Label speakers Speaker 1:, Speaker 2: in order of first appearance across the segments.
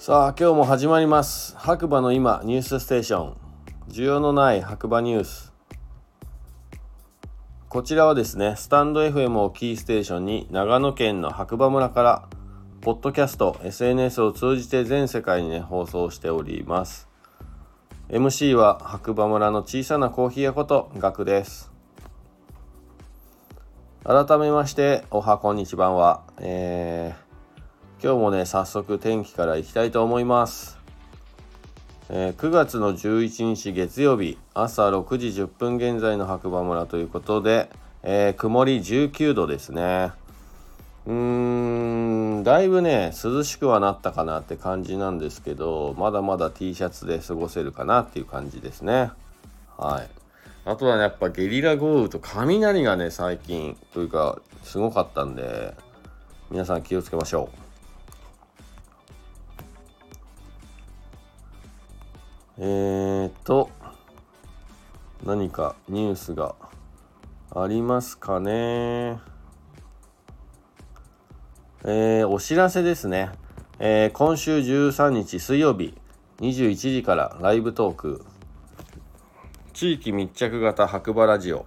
Speaker 1: さあ今日も始まります。白馬の今ニュースステーション。需要のない白馬ニュース。こちらはですねスタンド FM をキーステーションに長野県の白馬村からポッドキャスト SNS を通じて全世界にね放送しております。MC は白馬村の小さなコーヒー屋ことガクです。改めましておはこんにちはは。えー今日もね早速天気からいきたいと思います、えー、9月の11日月曜日朝6時10分現在の白馬村ということで、えー、曇り19度ですね。うーんだいぶね涼しくはなったかなって感じなんですけどまだまだ T シャツで過ごせるかなっていう感じですね。はい。あとはねやっぱゲリラ豪雨と雷がね最近というかすごかったんで皆さん気をつけましょう。えーと、何かニュースがありますかね。えー、お知らせですね。えー、今週13日水曜日21時からライブトーク地域密着型白馬ラジオ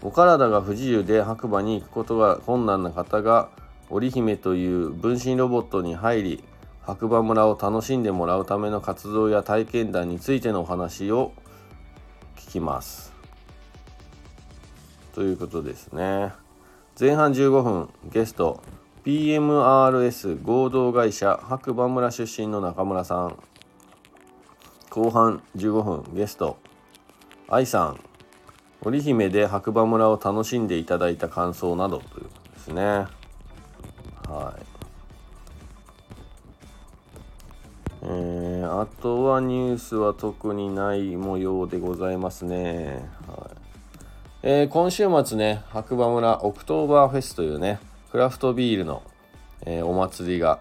Speaker 1: お体が不自由で白馬に行くことが困難な方が織姫という分身ロボットに入り白馬村を楽しんでもらうための活動や体験談についてのお話を聞きます。ということですね。前半15分ゲスト PMRS 合同会社白馬村出身の中村さん後半15分ゲスト愛さん織姫で白馬村を楽しんでいただいた感想などということですねはいえー、あとはニュースは特にない模様でございますね。はいえー、今週末ね、白馬村オクトーバーフェスというね、クラフトビールの、えー、お祭りが、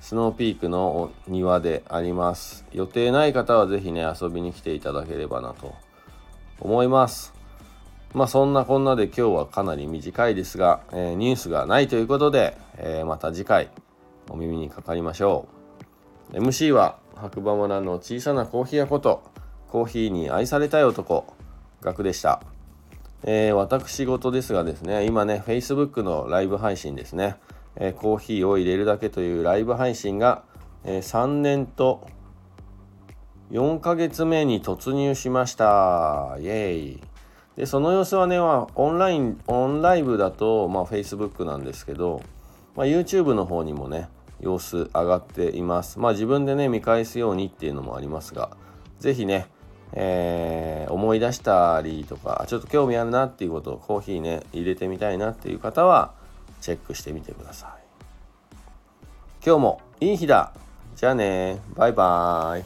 Speaker 1: スノーピークの庭であります。予定ない方はぜひね、遊びに来ていただければなと思います。まあそんなこんなで今日はかなり短いですが、えー、ニュースがないということで、えまた次回お耳にかかりましょう。MC は白馬村の小さなコーヒー屋ことコーヒーに愛されたい男ガクでした、えー、私事ですがですね今ね Facebook のライブ配信ですね、えー、コーヒーを入れるだけというライブ配信が、えー、3年と4ヶ月目に突入しました。イエーイ。でその様子はね、まあ、オンラインオンライブだと、まあ、Facebook なんですけど、まあ、YouTube の方にもね様子上がっています。まあ自分でね、見返すようにっていうのもありますが、是非ね、えー、思い出したりとか、ちょっと興味あるなっていうことをコーヒーね、入れてみたいなっていう方は、チェックしてみてください。今日もいい日だじゃあねバイバーイ